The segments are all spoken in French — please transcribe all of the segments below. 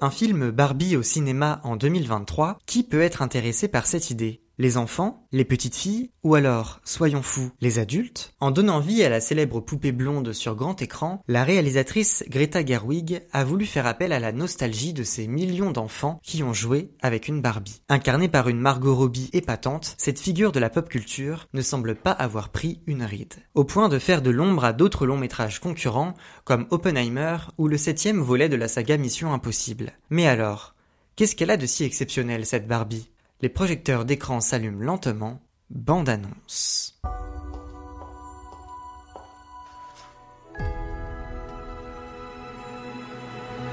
Un film Barbie au cinéma en 2023, qui peut être intéressé par cette idée les enfants, les petites filles, ou alors, soyons fous, les adultes En donnant vie à la célèbre poupée blonde sur grand écran, la réalisatrice Greta Gerwig a voulu faire appel à la nostalgie de ces millions d'enfants qui ont joué avec une Barbie. Incarnée par une Margot Robbie épatante, cette figure de la pop culture ne semble pas avoir pris une ride. Au point de faire de l'ombre à d'autres longs métrages concurrents, comme Oppenheimer ou le septième volet de la saga Mission Impossible. Mais alors, qu'est-ce qu'elle a de si exceptionnel cette Barbie? Les projecteurs d'écran s'allument lentement. Bande annonce.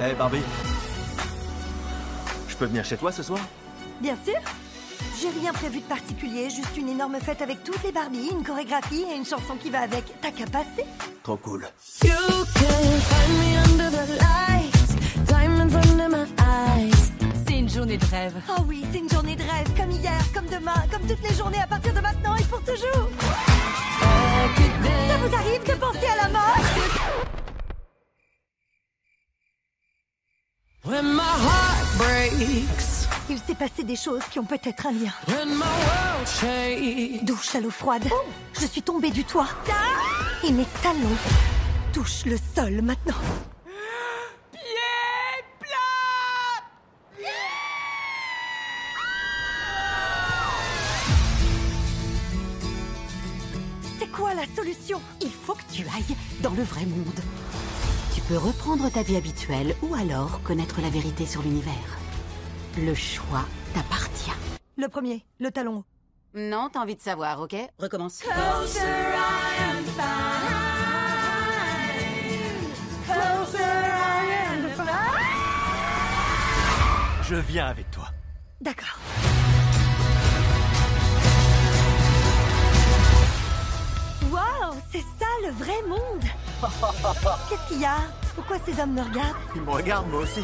Hé Barbie Je peux venir chez toi ce soir? Bien sûr J'ai rien prévu de particulier, juste une énorme fête avec toutes les Barbies, une chorégraphie et une chanson qui va avec. T'as qu'à passer Trop cool. Journée de rêve. Oh oui, c'est une journée de rêve, comme hier, comme demain, comme toutes les journées à partir de maintenant et pour toujours. Ça vous arrive de penser à la mort? Il s'est passé des choses qui ont peut-être un lien. Douche à l'eau froide. Je suis tombée du toit. Et mes talons touchent le sol maintenant. Solution Il faut que tu ailles dans le vrai monde. Tu peux reprendre ta vie habituelle ou alors connaître la vérité sur l'univers. Le choix t'appartient. Le premier, le talon. Non, t'as envie de savoir, ok? Recommence. Je viens avec toi. D'accord. Le vrai monde. Qu'est-ce qu'il y a? Pourquoi ces hommes me regardent? Ils me regardent, moi aussi.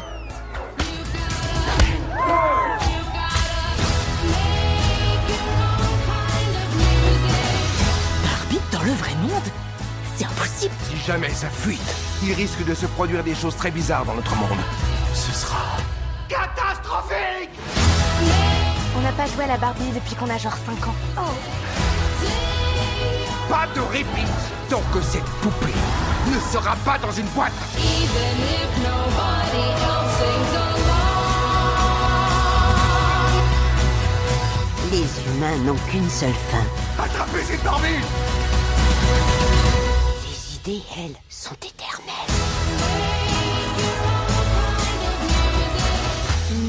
Barbie dans le vrai monde? C'est impossible. Si jamais ça fuite, il risque de se produire des choses très bizarres dans notre monde. Ce sera... catastrophique! On n'a pas joué à la Barbie depuis qu'on a genre 5 ans. Oh pas de répit tant que cette poupée ne sera pas dans une boîte. Les humains n'ont qu'une seule fin. Attrapez cette Barbie Les idées, elles, sont éternelles.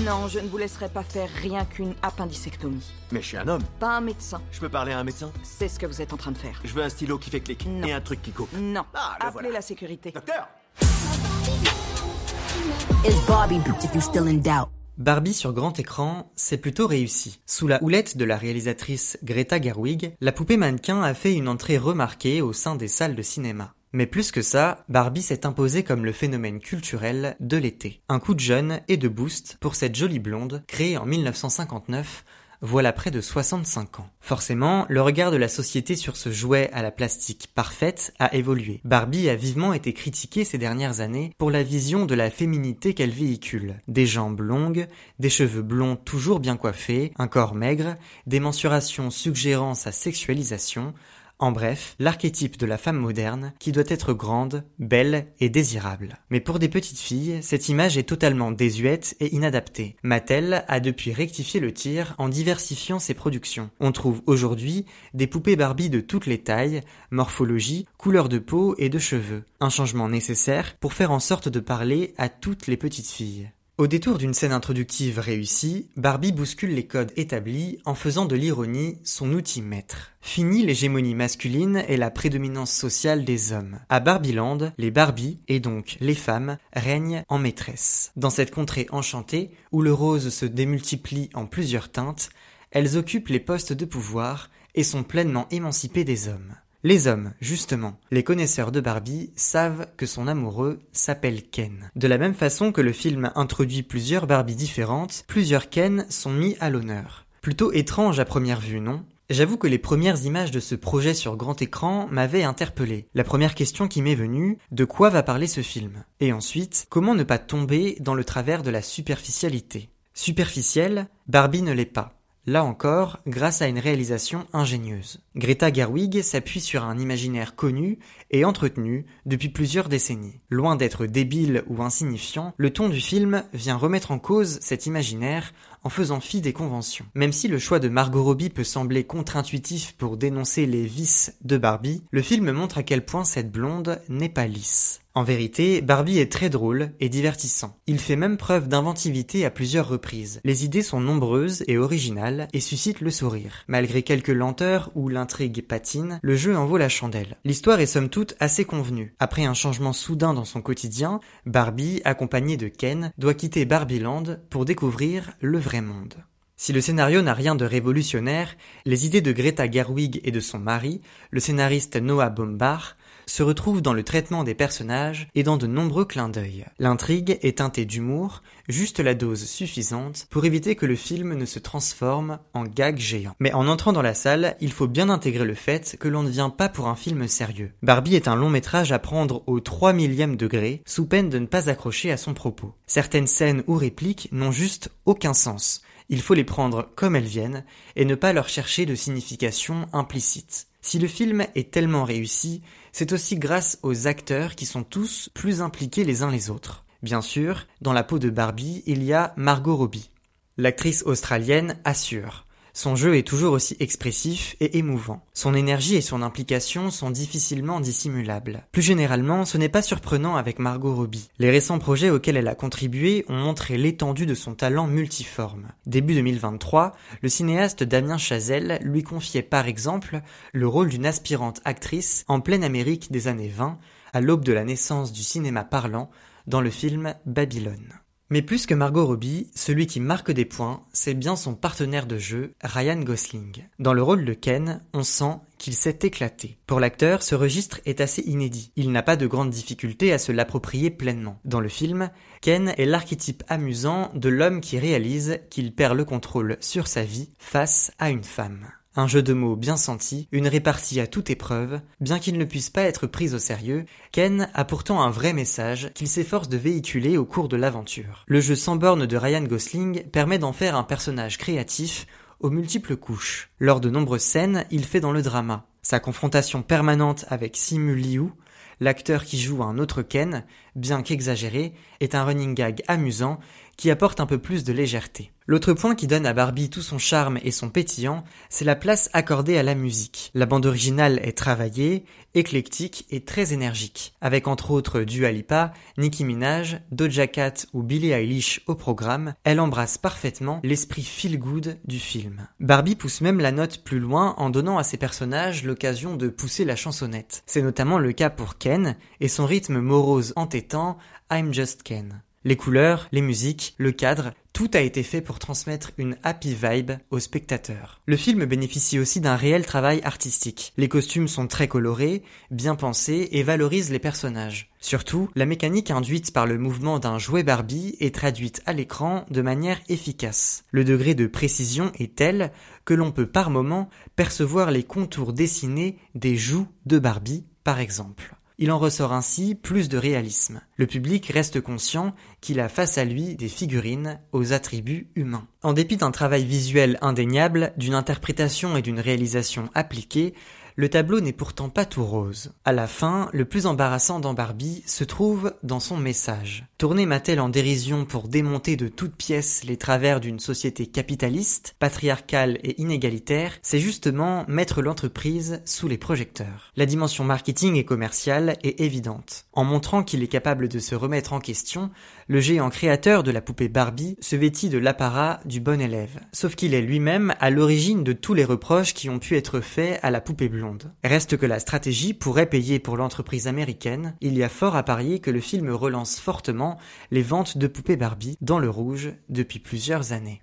Non, je ne vous laisserai pas faire rien qu'une appendicectomie. Mais je suis un homme. Pas un médecin. Je peux parler à un médecin? C'est ce que vous êtes en train de faire. Je veux un stylo qui fait clic. Non. Et un truc qui coupe. Non. Ah, le Appelez voilà. la sécurité. Docteur Barbie Barbie sur grand écran, c'est plutôt réussi. Sous la houlette de la réalisatrice Greta Gerwig, la poupée mannequin a fait une entrée remarquée au sein des salles de cinéma. Mais plus que ça, Barbie s'est imposée comme le phénomène culturel de l'été. Un coup de jeune et de boost pour cette jolie blonde, créée en 1959, voilà près de 65 ans. Forcément, le regard de la société sur ce jouet à la plastique parfaite a évolué. Barbie a vivement été critiquée ces dernières années pour la vision de la féminité qu'elle véhicule. Des jambes longues, des cheveux blonds toujours bien coiffés, un corps maigre, des mensurations suggérant sa sexualisation, en bref, l'archétype de la femme moderne qui doit être grande, belle et désirable. Mais pour des petites filles, cette image est totalement désuète et inadaptée. Mattel a depuis rectifié le tir en diversifiant ses productions. On trouve aujourd'hui des poupées Barbie de toutes les tailles, morphologie, couleur de peau et de cheveux. Un changement nécessaire pour faire en sorte de parler à toutes les petites filles. Au détour d'une scène introductive réussie, Barbie bouscule les codes établis en faisant de l'ironie son outil maître. Fini l'hégémonie masculine et la prédominance sociale des hommes. À Barbieland, les Barbies, et donc les femmes, règnent en maîtresse. Dans cette contrée enchantée, où le rose se démultiplie en plusieurs teintes, elles occupent les postes de pouvoir et sont pleinement émancipées des hommes. Les hommes, justement, les connaisseurs de Barbie savent que son amoureux s'appelle Ken. De la même façon que le film introduit plusieurs Barbies différentes, plusieurs Ken sont mis à l'honneur. Plutôt étrange à première vue, non? J'avoue que les premières images de ce projet sur grand écran m'avaient interpellé. La première question qui m'est venue, de quoi va parler ce film? Et ensuite, comment ne pas tomber dans le travers de la superficialité? Superficielle, Barbie ne l'est pas. Là encore, grâce à une réalisation ingénieuse. Greta Gerwig s'appuie sur un imaginaire connu et entretenu depuis plusieurs décennies. Loin d'être débile ou insignifiant, le ton du film vient remettre en cause cet imaginaire en faisant fi des conventions. Même si le choix de Margot Robbie peut sembler contre-intuitif pour dénoncer les vices de Barbie, le film montre à quel point cette blonde n'est pas lisse. En vérité, Barbie est très drôle et divertissant. Il fait même preuve d'inventivité à plusieurs reprises. Les idées sont nombreuses et originales et suscitent le sourire. Malgré quelques lenteurs où l'intrigue patine, le jeu en vaut la chandelle. L'histoire est somme toute assez convenue. Après un changement soudain dans son quotidien, Barbie, accompagnée de Ken, doit quitter Barbieland pour découvrir le vrai monde. Si le scénario n'a rien de révolutionnaire, les idées de Greta Gerwig et de son mari, le scénariste Noah Baumbach, se retrouve dans le traitement des personnages et dans de nombreux clins d'œil. L'intrigue est teintée d'humour, juste la dose suffisante pour éviter que le film ne se transforme en gag géant. Mais en entrant dans la salle, il faut bien intégrer le fait que l'on ne vient pas pour un film sérieux. Barbie est un long métrage à prendre au 3 millième degré, sous peine de ne pas accrocher à son propos. Certaines scènes ou répliques n'ont juste aucun sens. Il faut les prendre comme elles viennent et ne pas leur chercher de signification implicite. Si le film est tellement réussi, c'est aussi grâce aux acteurs qui sont tous plus impliqués les uns les autres. Bien sûr, dans la peau de Barbie, il y a Margot Robbie. L'actrice australienne assure. Son jeu est toujours aussi expressif et émouvant. Son énergie et son implication sont difficilement dissimulables. Plus généralement, ce n'est pas surprenant avec Margot Robbie. Les récents projets auxquels elle a contribué ont montré l'étendue de son talent multiforme. Début 2023, le cinéaste Damien Chazelle lui confiait par exemple le rôle d'une aspirante actrice en pleine Amérique des années 20, à l'aube de la naissance du cinéma parlant, dans le film Babylone. Mais plus que Margot Robbie, celui qui marque des points, c'est bien son partenaire de jeu, Ryan Gosling. Dans le rôle de Ken, on sent qu'il s'est éclaté. Pour l'acteur, ce registre est assez inédit. Il n'a pas de grandes difficultés à se l'approprier pleinement. Dans le film, Ken est l'archétype amusant de l'homme qui réalise qu'il perd le contrôle sur sa vie face à une femme. Un jeu de mots bien senti, une répartie à toute épreuve, bien qu'il ne puisse pas être pris au sérieux, Ken a pourtant un vrai message qu'il s'efforce de véhiculer au cours de l'aventure. Le jeu sans borne de Ryan Gosling permet d'en faire un personnage créatif aux multiples couches. Lors de nombreuses scènes, il fait dans le drama. Sa confrontation permanente avec Simu Liu, l'acteur qui joue un autre Ken, bien qu'exagéré, est un running gag amusant qui apporte un peu plus de légèreté. L'autre point qui donne à Barbie tout son charme et son pétillant, c'est la place accordée à la musique. La bande originale est travaillée, éclectique et très énergique, avec entre autres Dua Lipa, Nicki Minaj, Doja Cat ou Billie Eilish au programme, elle embrasse parfaitement l'esprit feel good du film. Barbie pousse même la note plus loin en donnant à ses personnages l'occasion de pousser la chansonnette. C'est notamment le cas pour Ken et son rythme morose entêtant I'm Just Ken. Les couleurs, les musiques, le cadre, tout a été fait pour transmettre une happy vibe aux spectateurs. Le film bénéficie aussi d'un réel travail artistique. Les costumes sont très colorés, bien pensés et valorisent les personnages. Surtout, la mécanique induite par le mouvement d'un jouet Barbie est traduite à l'écran de manière efficace. Le degré de précision est tel que l'on peut par moment percevoir les contours dessinés des joues de Barbie, par exemple. Il en ressort ainsi plus de réalisme. Le public reste conscient qu'il a face à lui des figurines aux attributs humains. En dépit d'un travail visuel indéniable, d'une interprétation et d'une réalisation appliquée, le tableau n'est pourtant pas tout rose. À la fin, le plus embarrassant dans Barbie se trouve dans son message. Tourner Mattel en dérision pour démonter de toutes pièces les travers d'une société capitaliste, patriarcale et inégalitaire, c'est justement mettre l'entreprise sous les projecteurs. La dimension marketing et commerciale est évidente. En montrant qu'il est capable de se remettre en question, le géant créateur de la poupée Barbie se vêtit de l'apparat du bon élève. Sauf qu'il est lui-même à l'origine de tous les reproches qui ont pu être faits à la poupée Reste que la stratégie pourrait payer pour l'entreprise américaine. Il y a fort à parier que le film relance fortement les ventes de poupées Barbie dans le rouge depuis plusieurs années.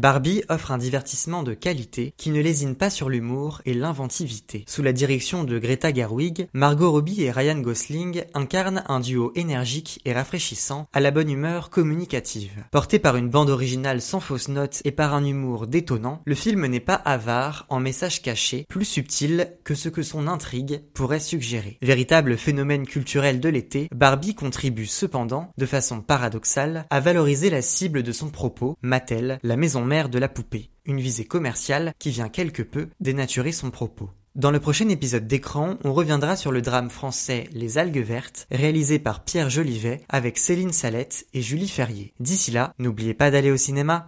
Barbie offre un divertissement de qualité qui ne lésine pas sur l'humour et l'inventivité. Sous la direction de Greta Gerwig, Margot Robbie et Ryan Gosling incarnent un duo énergique et rafraîchissant à la bonne humeur communicative. Porté par une bande originale sans fausses notes et par un humour détonnant, le film n'est pas avare en messages cachés, plus subtils que ce que son intrigue pourrait suggérer. Véritable phénomène culturel de l'été, Barbie contribue cependant, de façon paradoxale, à valoriser la cible de son propos, Mattel, la maison de la poupée. Une visée commerciale qui vient quelque peu dénaturer son propos. Dans le prochain épisode d'écran, on reviendra sur le drame français Les algues vertes, réalisé par Pierre Jolivet avec Céline Salette et Julie Ferrier. D'ici là, n'oubliez pas d'aller au cinéma.